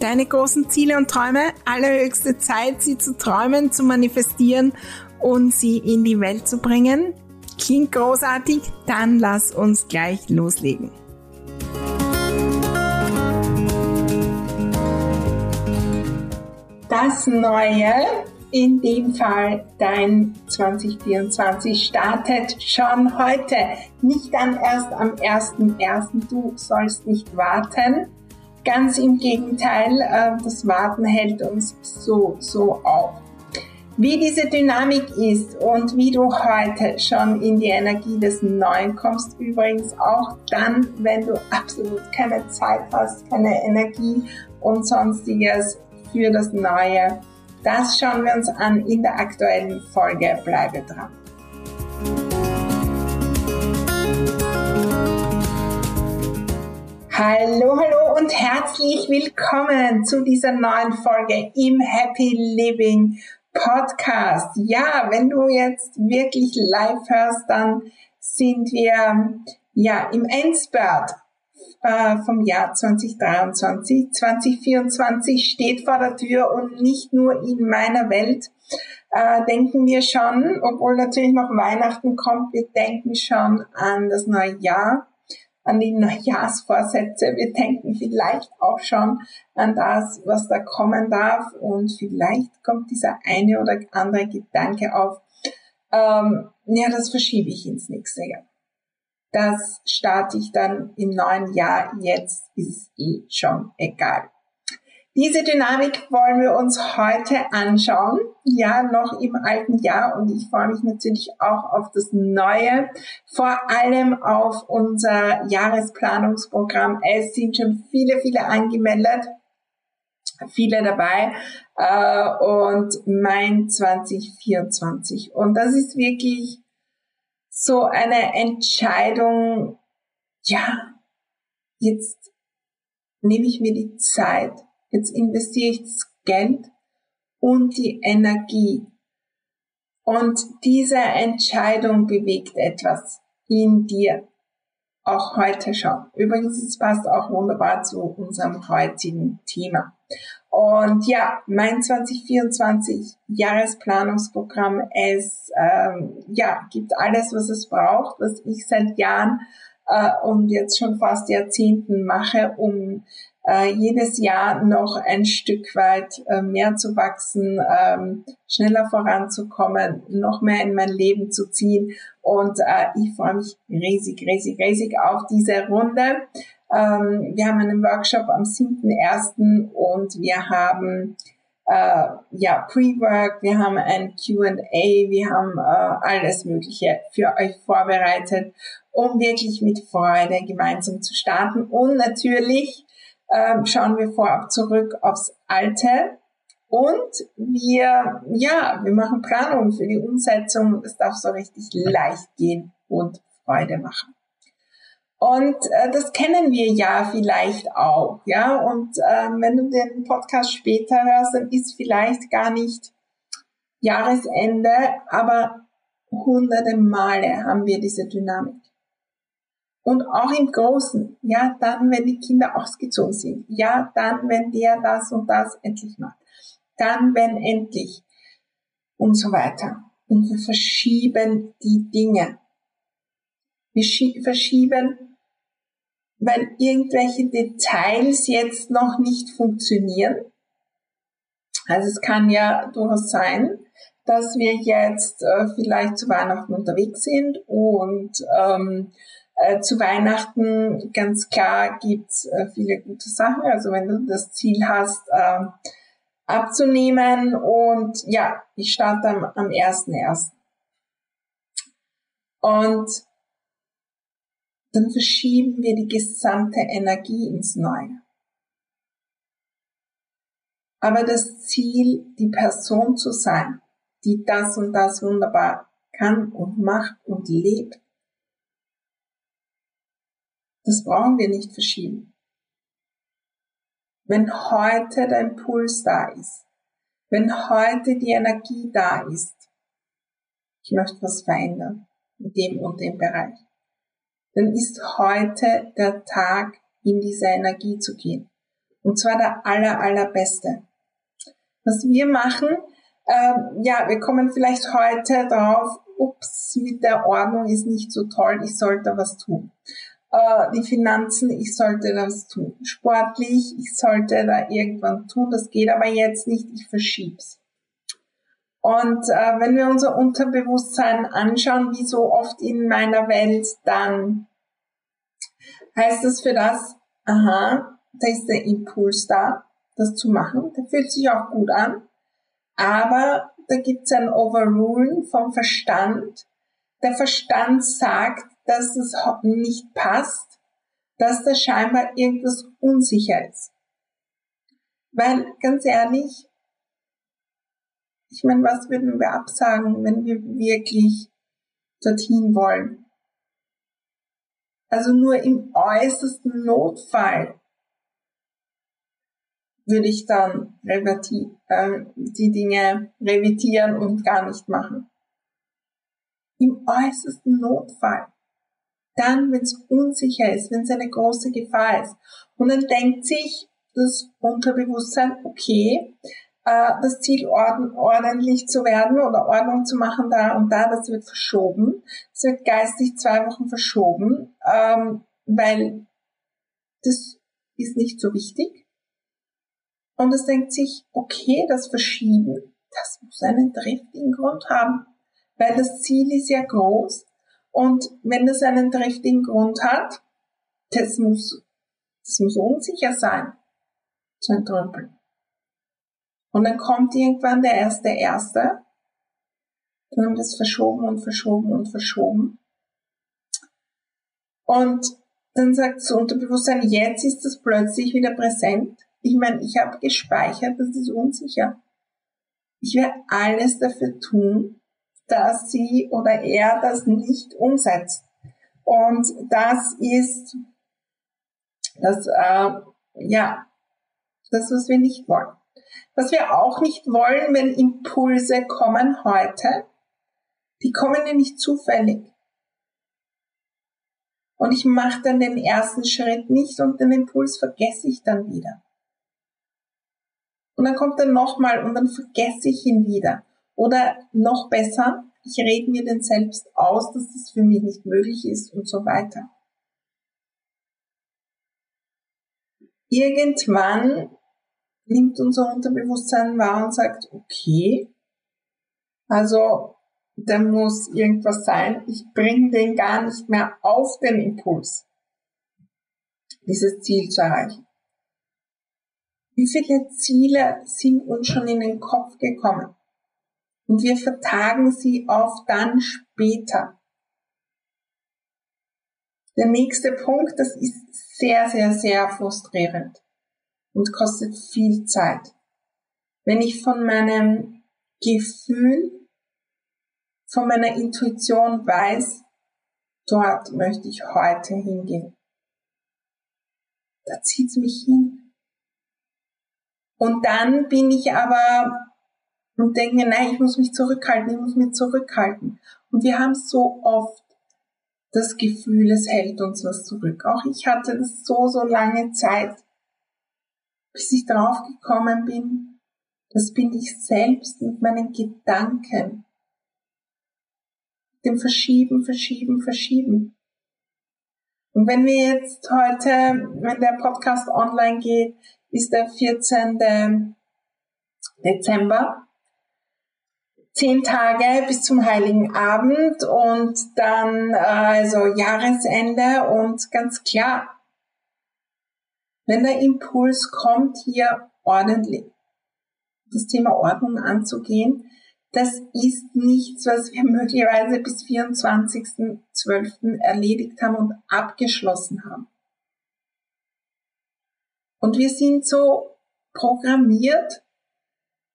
deine großen Ziele und Träume. Allerhöchste Zeit, sie zu träumen, zu manifestieren und sie in die Welt zu bringen. Klingt großartig? Dann lass uns gleich loslegen. Das Neue, in dem Fall dein 2024, startet schon heute. Nicht dann erst am 1.1. Du sollst nicht warten Ganz im Gegenteil, äh, das Warten hält uns so, so auf. Wie diese Dynamik ist und wie du heute schon in die Energie des Neuen kommst, übrigens auch dann, wenn du absolut keine Zeit hast, keine Energie und sonstiges für das Neue. Das schauen wir uns an in der aktuellen Folge. Bleibe dran. Hallo, hallo und herzlich willkommen zu dieser neuen Folge im Happy Living Podcast. Ja, wenn du jetzt wirklich live hörst, dann sind wir ja im Endspurt äh, vom Jahr 2023. 2024 steht vor der Tür und nicht nur in meiner Welt äh, denken wir schon, obwohl natürlich noch Weihnachten kommt, wir denken schon an das neue Jahr an die Neujahrsvorsätze. Wir denken vielleicht auch schon an das, was da kommen darf und vielleicht kommt dieser eine oder andere Gedanke auf. Ähm, ja, das verschiebe ich ins nächste Jahr. Das starte ich dann im neuen Jahr. Jetzt ist eh schon egal. Diese Dynamik wollen wir uns heute anschauen. Ja, noch im alten Jahr und ich freue mich natürlich auch auf das neue, vor allem auf unser Jahresplanungsprogramm. Es sind schon viele, viele angemeldet, viele dabei äh, und mein 2024. Und das ist wirklich so eine Entscheidung, ja, jetzt nehme ich mir die Zeit Jetzt investiere ich das Geld und die Energie. Und diese Entscheidung bewegt etwas in dir. Auch heute schon. Übrigens, es passt auch wunderbar zu unserem heutigen Thema. Und ja, mein 2024 Jahresplanungsprogramm, es ähm, ja, gibt alles, was es braucht, was ich seit Jahren äh, und jetzt schon fast Jahrzehnten mache, um äh, jedes Jahr noch ein Stück weit äh, mehr zu wachsen, ähm, schneller voranzukommen, noch mehr in mein Leben zu ziehen. Und äh, ich freue mich riesig, riesig, riesig auf diese Runde. Ähm, wir haben einen Workshop am 7.1. und wir haben äh, ja, Pre-Work, wir haben ein Q&A, wir haben äh, alles Mögliche für euch vorbereitet, um wirklich mit Freude gemeinsam zu starten und natürlich ähm, schauen wir vorab zurück aufs Alte und wir, ja, wir machen Planung für die Umsetzung. Es darf so richtig leicht gehen und Freude machen. Und äh, das kennen wir ja vielleicht auch, ja. Und äh, wenn du den Podcast später hörst, dann ist vielleicht gar nicht Jahresende, aber hunderte Male haben wir diese Dynamik. Und auch im Großen, ja, dann, wenn die Kinder ausgezogen sind, ja, dann, wenn der das und das endlich macht, dann, wenn endlich und so weiter. Und wir verschieben die Dinge. Wir verschieben wenn irgendwelche Details jetzt noch nicht funktionieren. Also es kann ja durchaus sein, dass wir jetzt äh, vielleicht zu Weihnachten unterwegs sind und ähm, äh, zu Weihnachten ganz klar gibt's äh, viele gute Sachen. Also wenn du das Ziel hast, äh, abzunehmen und ja, ich starte am, am 1.1. Und dann verschieben wir die gesamte Energie ins Neue. Aber das Ziel, die Person zu sein, die das und das wunderbar kann und macht und lebt, das brauchen wir nicht verschieben. Wenn heute der Impuls da ist, wenn heute die Energie da ist, ich möchte was verändern in dem und dem Bereich, dann ist heute der Tag, in diese Energie zu gehen. Und zwar der aller, allerbeste. Was wir machen, ähm, ja, wir kommen vielleicht heute drauf, ups, mit der Ordnung ist nicht so toll, ich sollte was tun. Äh, die Finanzen, ich sollte das tun. Sportlich, ich sollte da irgendwann tun, das geht aber jetzt nicht, ich verschieb's. Und äh, wenn wir unser Unterbewusstsein anschauen, wie so oft in meiner Welt, dann heißt das für das, aha, da ist der Impuls da, das zu machen. Der fühlt sich auch gut an. Aber da gibt es ein Overrulen vom Verstand. Der Verstand sagt, dass es nicht passt, dass da scheinbar irgendwas unsicher ist. Weil, ganz ehrlich, ich meine, was würden wir absagen, wenn wir wirklich dorthin wollen? Also nur im äußersten Notfall würde ich dann äh, die Dinge revitieren und gar nicht machen. Im äußersten Notfall. Dann, wenn es unsicher ist, wenn es eine große Gefahr ist. Und dann denkt sich das Unterbewusstsein, okay, äh, das Ziel orden, ordentlich zu werden oder Ordnung zu machen da und da, das wird verschoben. Es wird geistig zwei Wochen verschoben, ähm, weil das ist nicht so wichtig. Und es denkt sich, okay, das Verschieben, das muss einen triftigen Grund haben, weil das Ziel ist ja groß. Und wenn das einen triftigen Grund hat, das muss, das muss unsicher sein, zu entrümpeln. Und dann kommt irgendwann der erste Erste. Dann haben wir das verschoben und verschoben und verschoben. Und dann sagt das Unterbewusstsein, jetzt ist das plötzlich wieder präsent. Ich meine, ich habe gespeichert, das ist unsicher. Ich werde alles dafür tun, dass sie oder er das nicht umsetzt. Und das ist das, äh, ja, das, was wir nicht wollen. Was wir auch nicht wollen, wenn Impulse kommen heute, die kommen ja nicht zufällig. Und ich mache dann den ersten Schritt nicht und den Impuls vergesse ich dann wieder. Und dann kommt er nochmal und dann vergesse ich ihn wieder. Oder noch besser, ich rede mir den selbst aus, dass das für mich nicht möglich ist und so weiter. Irgendwann nimmt unser Unterbewusstsein wahr und sagt, okay, also da muss irgendwas sein, ich bringe den gar nicht mehr auf den Impuls, dieses Ziel zu erreichen. Wie viele Ziele sind uns schon in den Kopf gekommen? Und wir vertagen sie auf dann später. Der nächste Punkt, das ist sehr, sehr, sehr frustrierend und kostet viel Zeit. Wenn ich von meinem Gefühl, von meiner Intuition weiß, dort möchte ich heute hingehen. Da zieht's mich hin. Und dann bin ich aber und denke mir, nein, ich muss mich zurückhalten, ich muss mich zurückhalten. Und wir haben so oft das Gefühl, es hält uns was zurück. Auch ich hatte das so, so lange Zeit, bis ich draufgekommen bin, das bin ich selbst mit meinen Gedanken. Dem Verschieben, Verschieben, Verschieben. Und wenn wir jetzt heute, wenn der Podcast online geht, ist der 14. Dezember. Zehn Tage bis zum Heiligen Abend und dann also Jahresende und ganz klar, wenn der Impuls kommt, hier ordentlich das Thema Ordnung anzugehen, das ist nichts, was wir möglicherweise bis 24.12. erledigt haben und abgeschlossen haben. Und wir sind so programmiert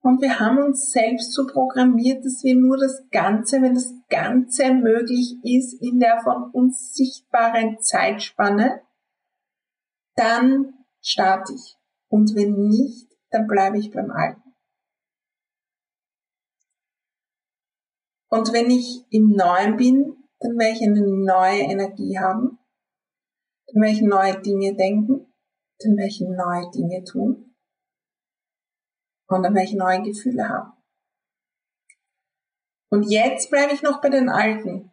und wir haben uns selbst so programmiert, dass wir nur das Ganze, wenn das Ganze möglich ist, in der von uns sichtbaren Zeitspanne, dann starte ich. Und wenn nicht, dann bleibe ich beim Alten. Und wenn ich im Neuen bin, dann werde ich eine neue Energie haben. Dann werde ich neue Dinge denken. Dann werde ich neue Dinge tun. Und dann werde ich neue Gefühle haben. Und jetzt bleibe ich noch bei den Alten.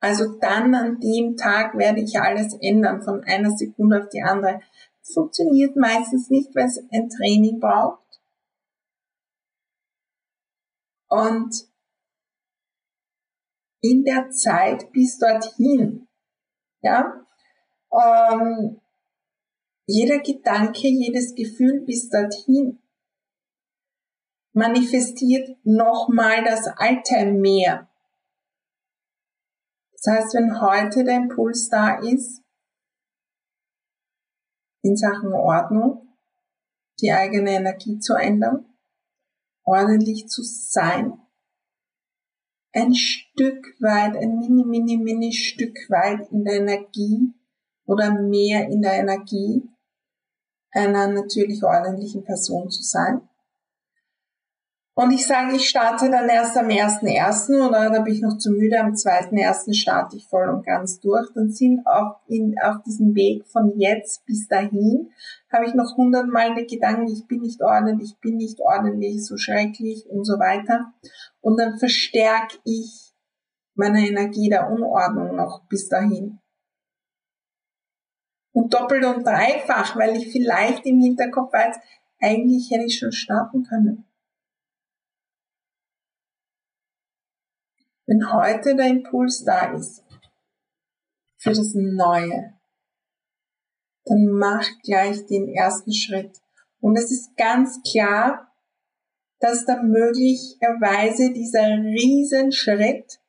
Also dann an dem Tag werde ich alles ändern, von einer Sekunde auf die andere. Das funktioniert meistens nicht, weil es ein Training braucht. Und in der Zeit bis dorthin. Ja, ähm, jeder Gedanke, jedes Gefühl bis dorthin manifestiert nochmal das alte mehr. Das heißt, wenn heute der Impuls da ist, in Sachen Ordnung, die eigene Energie zu ändern, ordentlich zu sein, ein Stück weit, ein mini, mini, mini Stück weit in der Energie oder mehr in der Energie einer natürlich ordentlichen Person zu sein. Und ich sage, ich starte dann erst am 1.1. oder da bin ich noch zu müde, am 2.1. starte ich voll und ganz durch. Dann sind auch in, auf diesem Weg von jetzt bis dahin, habe ich noch hundertmal die Gedanken, ich bin nicht ordentlich, ich bin nicht ordentlich, so schrecklich und so weiter. Und dann verstärke ich meine Energie der Unordnung noch bis dahin. Und doppelt und dreifach, weil ich vielleicht im Hinterkopf weiß, eigentlich hätte ich schon starten können. Wenn heute der Impuls da ist für das Neue, dann mach gleich den ersten Schritt. Und es ist ganz klar, dass da möglicherweise dieser Riesenschritt,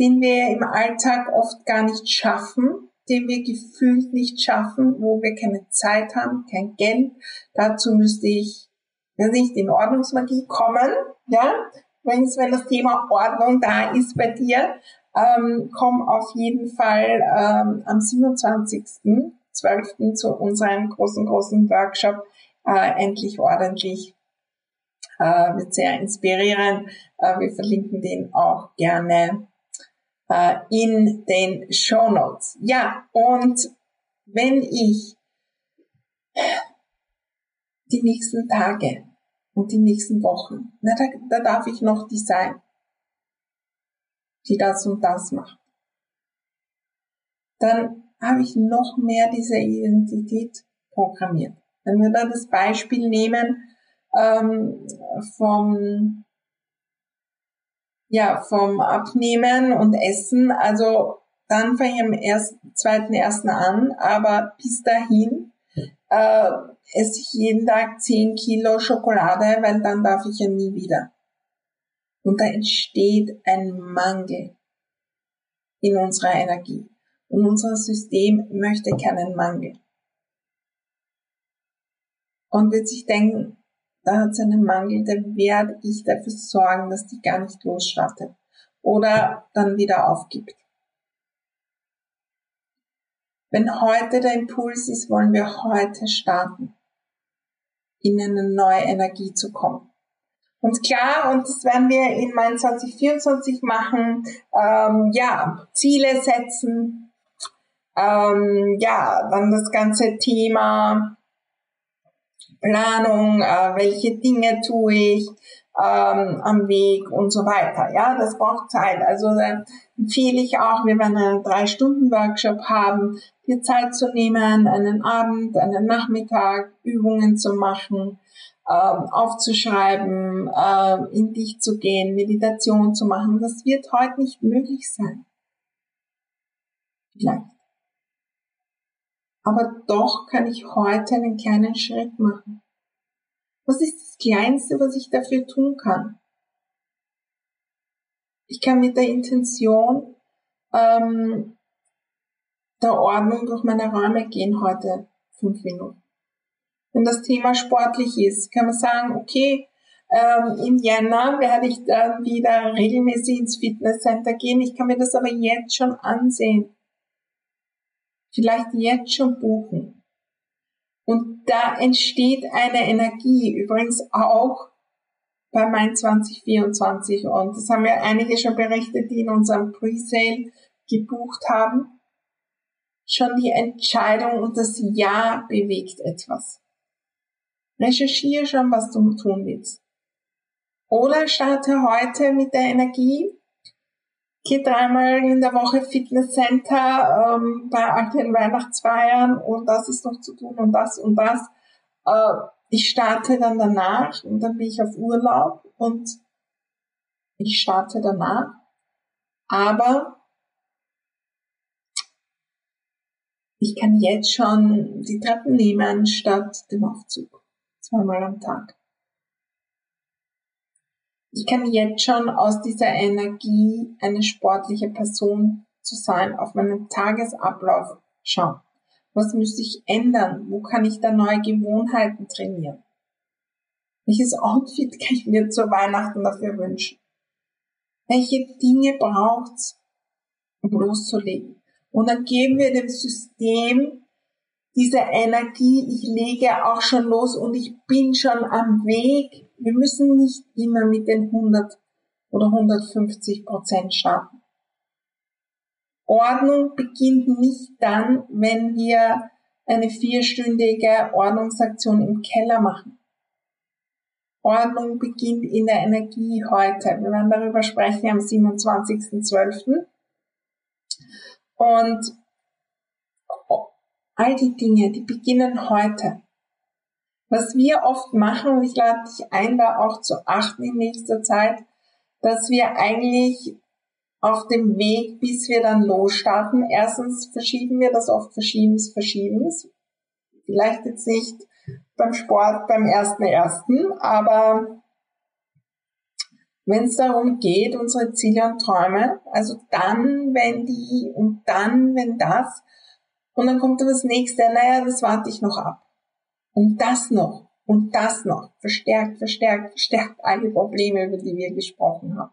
den wir im Alltag oft gar nicht schaffen, den wir gefühlt nicht schaffen, wo wir keine Zeit haben, kein Geld. Dazu müsste ich, wenn nicht in Ordnungsmagie kommen, ja, wenn das Thema Ordnung da ist bei dir, ähm, komm auf jeden Fall ähm, am 27.12. zu unserem großen, großen Workshop äh, Endlich ordentlich. Äh, wird sehr inspirierend. Äh, wir verlinken den auch gerne äh, in den Show Notes. Ja, und wenn ich die nächsten Tage und die nächsten Wochen. Na, da, da darf ich noch die sein, die das und das macht. Dann habe ich noch mehr diese Identität programmiert. Wenn wir da das Beispiel nehmen ähm, vom ja vom Abnehmen und Essen, also dann fange ich am ersten, zweiten ersten an, aber bis dahin äh, esse ich jeden Tag 10 Kilo Schokolade, weil dann darf ich ja nie wieder. Und da entsteht ein Mangel in unserer Energie. Und unser System möchte keinen Mangel. Und wird sich denken, da hat es einen Mangel, da werde ich dafür sorgen, dass die gar nicht losstartet. Oder dann wieder aufgibt. Wenn heute der Impuls ist, wollen wir heute starten, in eine neue Energie zu kommen. Und klar, und das werden wir in mein 2024 machen, ähm, ja, Ziele setzen, ähm, ja, dann das ganze Thema Planung, äh, welche Dinge tue ich, ähm, am Weg und so weiter. Ja, das braucht Zeit. Also äh, empfehle ich auch, wenn wir einen drei Stunden Workshop haben, dir Zeit zu nehmen, einen Abend, einen Nachmittag Übungen zu machen, äh, aufzuschreiben, äh, in dich zu gehen, Meditation zu machen. Das wird heute nicht möglich sein. Vielleicht. Aber doch kann ich heute einen kleinen Schritt machen. Was ist das Kleinste, was ich dafür tun kann? Ich kann mit der Intention ähm, der Ordnung durch meine Räume gehen heute fünf Minuten. Wenn das Thema sportlich ist, kann man sagen, okay, ähm, im Jänner werde ich dann wieder regelmäßig ins Fitnesscenter gehen. Ich kann mir das aber jetzt schon ansehen. Vielleicht jetzt schon buchen. Und da entsteht eine Energie, übrigens auch bei Mein 2024. Und das haben ja einige schon berichtet, die in unserem Presale gebucht haben. Schon die Entscheidung und das Ja bewegt etwas. Recherchiere schon, was du tun willst. Oder starte heute mit der Energie, gehe dreimal in der Woche Fitnesscenter ähm, bei all den Weihnachtsfeiern und das ist noch zu tun und das und das. Äh, ich starte dann danach und dann bin ich auf Urlaub und ich starte danach. Aber ich kann jetzt schon die Treppen nehmen statt dem Aufzug. Zweimal am Tag. Ich kann jetzt schon aus dieser Energie eine sportliche Person zu sein, auf meinen Tagesablauf schauen. Was müsste ich ändern? Wo kann ich da neue Gewohnheiten trainieren? Welches Outfit kann ich mir zur Weihnachten dafür wünschen? Welche Dinge braucht's, um loszulegen? Und dann geben wir dem System diese Energie, ich lege auch schon los und ich bin schon am Weg. Wir müssen nicht immer mit den 100 oder 150 Prozent starten. Ordnung beginnt nicht dann, wenn wir eine vierstündige Ordnungsaktion im Keller machen. Ordnung beginnt in der Energie heute. Wir werden darüber sprechen am 27.12. Und all die Dinge, die beginnen heute. Was wir oft machen, und ich lade dich ein, da auch zu achten in nächster Zeit, dass wir eigentlich auf dem Weg, bis wir dann losstarten, erstens verschieben wir das oft Verschiebens, Verschiebens. Vielleicht jetzt nicht beim Sport beim ersten ersten, aber wenn es darum geht, unsere Ziele und Träume, also dann, wenn die und dann, wenn das, und dann kommt das nächste, naja, das warte ich noch ab. Und das noch und das noch, verstärkt, verstärkt, verstärkt alle Probleme, über die wir gesprochen haben.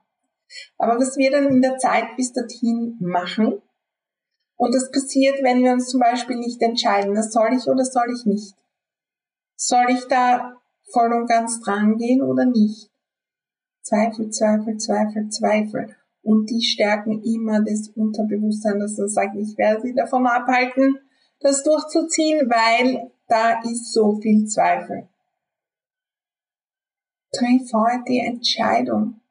Aber was wir dann in der Zeit bis dorthin machen, und das passiert, wenn wir uns zum Beispiel nicht entscheiden, das soll ich oder soll ich nicht. Soll ich da voll und ganz dran gehen oder nicht? Zweifel, Zweifel, Zweifel, Zweifel. Und die stärken immer das Unterbewusstsein, dass er sagt, ich werde sie davon abhalten, das durchzuziehen, weil da ist so viel Zweifel. Triff heute die Entscheidung,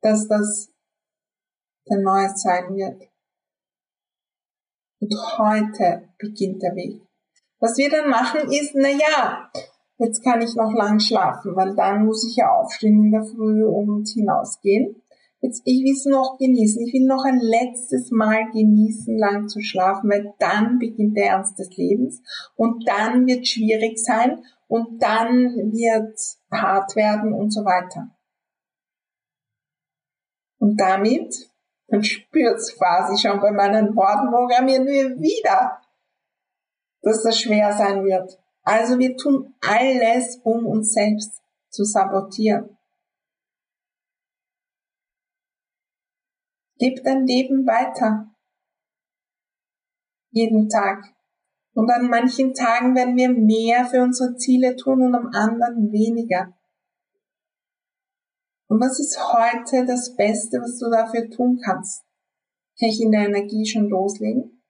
dass das der neue sein wird. Und heute beginnt der Weg. Was wir dann machen ist, na ja, jetzt kann ich noch lang schlafen, weil dann muss ich ja aufstehen in der Früh und hinausgehen. Jetzt, ich will es noch genießen. Ich will noch ein letztes Mal genießen, lang zu schlafen, weil dann beginnt der Ernst des Lebens und dann wird schwierig sein und dann wird hart werden und so weiter. Und damit man spürt's quasi schon bei meinen Worten, programmieren wir wieder, dass das schwer sein wird. Also wir tun alles, um uns selbst zu sabotieren. Leb dein Leben weiter. Jeden Tag. Und an manchen Tagen werden wir mehr für unsere Ziele tun und am anderen weniger. Und was ist heute das Beste, was du dafür tun kannst? Kann ich in der Energie schon loslegen?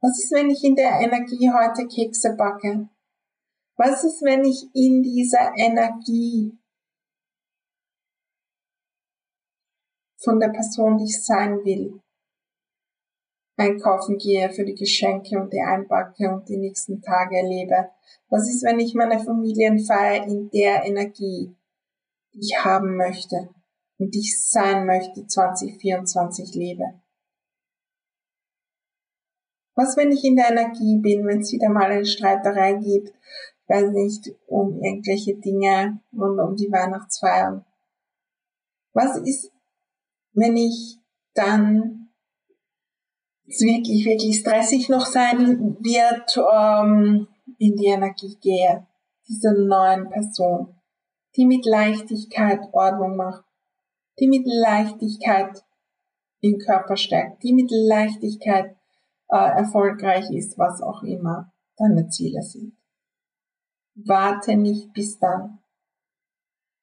Was ist, wenn ich in der Energie heute Kekse backe? Was ist, wenn ich in dieser Energie von der Person, die ich sein will, einkaufen gehe für die Geschenke und die einpacke und die nächsten Tage erlebe? Was ist, wenn ich meine Familienfeier in der Energie, die ich haben möchte und die ich sein möchte, 2024 lebe? Was, wenn ich in der Energie bin, wenn es wieder mal eine Streiterei gibt, weiß nicht, um irgendwelche Dinge rund um die Weihnachtsfeiern? Was ist, wenn ich dann wirklich, wirklich stressig noch sein wird, ähm, in die Energie gehe, dieser neuen Person, die mit Leichtigkeit Ordnung macht, die mit Leichtigkeit den Körper stärkt, die mit Leichtigkeit äh, erfolgreich ist, was auch immer deine Ziele sind. Warte nicht bis dann.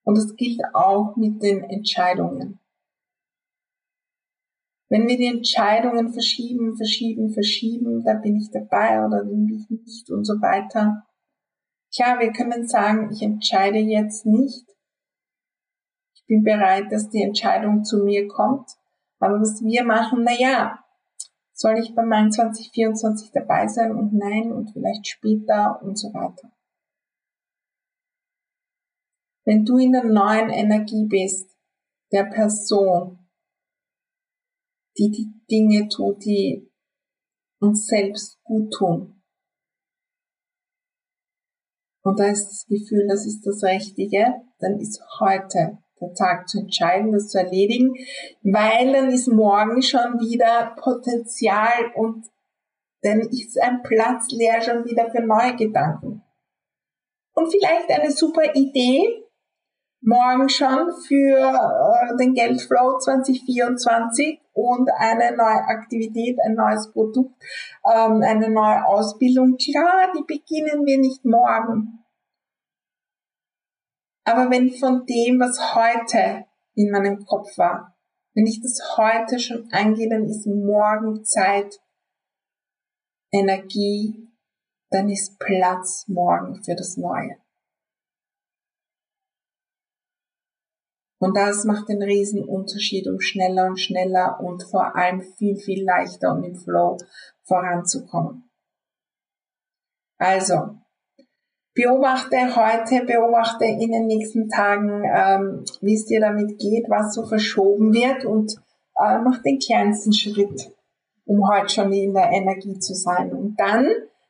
Und das gilt auch mit den Entscheidungen. Wenn wir die Entscheidungen verschieben, verschieben, verschieben, da bin ich dabei oder bin ich nicht und so weiter. Tja, wir können sagen, ich entscheide jetzt nicht. Ich bin bereit, dass die Entscheidung zu mir kommt. Aber was wir machen, na ja, soll ich bei meinem 2024 dabei sein und nein und vielleicht später und so weiter. Wenn du in der neuen Energie bist, der Person, die die Dinge tut, die uns selbst gut tun. Und da ist das Gefühl, das ist das Richtige, dann ist heute der Tag zu entscheiden, das zu erledigen, weil dann ist morgen schon wieder Potenzial und dann ist ein Platz leer schon wieder für neue Gedanken. Und vielleicht eine super Idee, morgen schon für äh, den Geldflow 2024 und eine neue Aktivität, ein neues Produkt, ähm, eine neue Ausbildung. Klar, die beginnen wir nicht morgen. Aber wenn von dem, was heute in meinem Kopf war, wenn ich das heute schon angehe, dann ist morgen Zeit, Energie, dann ist Platz morgen für das Neue. Und das macht den riesen Unterschied, um schneller und schneller und vor allem viel, viel leichter und im Flow voranzukommen. Also, beobachte heute, beobachte in den nächsten Tagen, ähm, wie es dir damit geht, was so verschoben wird und äh, mach den kleinsten Schritt, um heute schon in der Energie zu sein. Und dann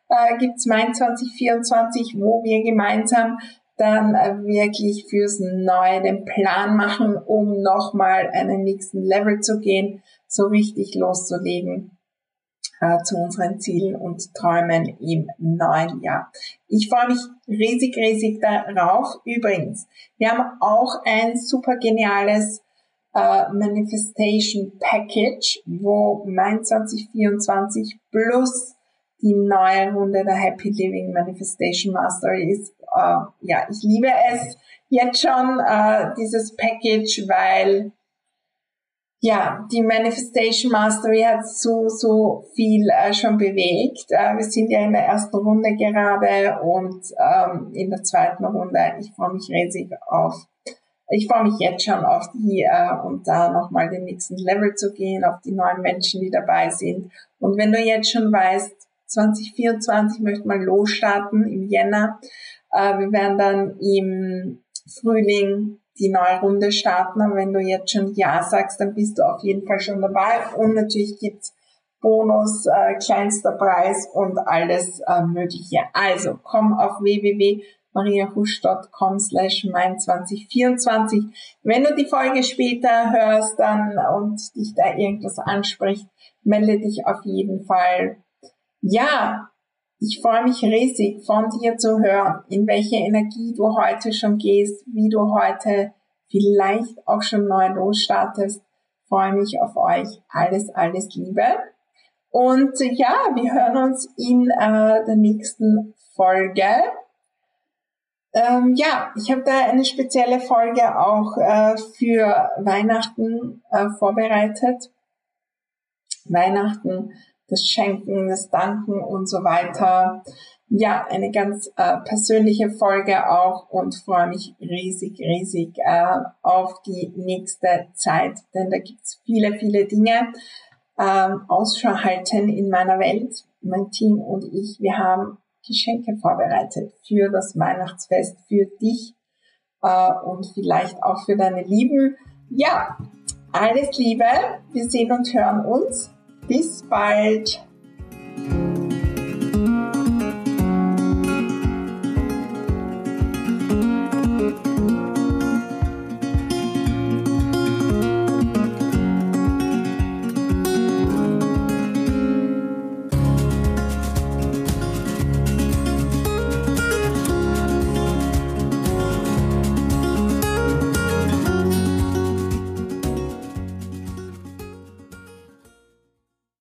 äh, gibt's mein 2024, wo wir gemeinsam dann äh, wirklich fürs Neue den Plan machen, um nochmal einen nächsten Level zu gehen, so richtig loszulegen äh, zu unseren Zielen und Träumen im neuen Jahr. Ich freue mich riesig, riesig darauf. Übrigens, wir haben auch ein super geniales äh, Manifestation Package, wo mein 2024 plus die neue Runde der Happy Living Manifestation Mastery ist. Äh, ja, ich liebe es jetzt schon, äh, dieses Package, weil ja, die Manifestation Mastery hat so, so viel äh, schon bewegt. Äh, wir sind ja in der ersten Runde gerade und ähm, in der zweiten Runde. Ich freue mich riesig auf, ich freue mich jetzt schon auf die äh, und da nochmal den nächsten Level zu gehen, auf die neuen Menschen, die dabei sind. Und wenn du jetzt schon weißt, 2024 möchte mal losstarten im Jänner, äh, wir werden dann im Frühling die neue Runde starten. Aber wenn du jetzt schon Ja sagst, dann bist du auf jeden Fall schon dabei. Und natürlich gibt's Bonus, äh, kleinster Preis und alles äh, Mögliche. Also komm auf www.mariahusch.com slash mein 2024. Wenn du die Folge später hörst dann und dich da irgendwas anspricht, melde dich auf jeden Fall. Ja, ich freue mich riesig von dir zu hören, in welche Energie du heute schon gehst, wie du heute vielleicht auch schon neu losstartest. Ich freue mich auf euch. Alles, alles Liebe. Und ja, wir hören uns in äh, der nächsten Folge. Ähm, ja, ich habe da eine spezielle Folge auch äh, für Weihnachten äh, vorbereitet. Weihnachten das Schenken, das Danken und so weiter. Ja, eine ganz äh, persönliche Folge auch und freue mich riesig, riesig äh, auf die nächste Zeit, denn da gibt's viele, viele Dinge ähm, Ausschau halten in meiner Welt. Mein Team und ich, wir haben Geschenke vorbereitet für das Weihnachtsfest, für dich äh, und vielleicht auch für deine Lieben. Ja, alles Liebe, wir sehen und hören uns. Bis bald.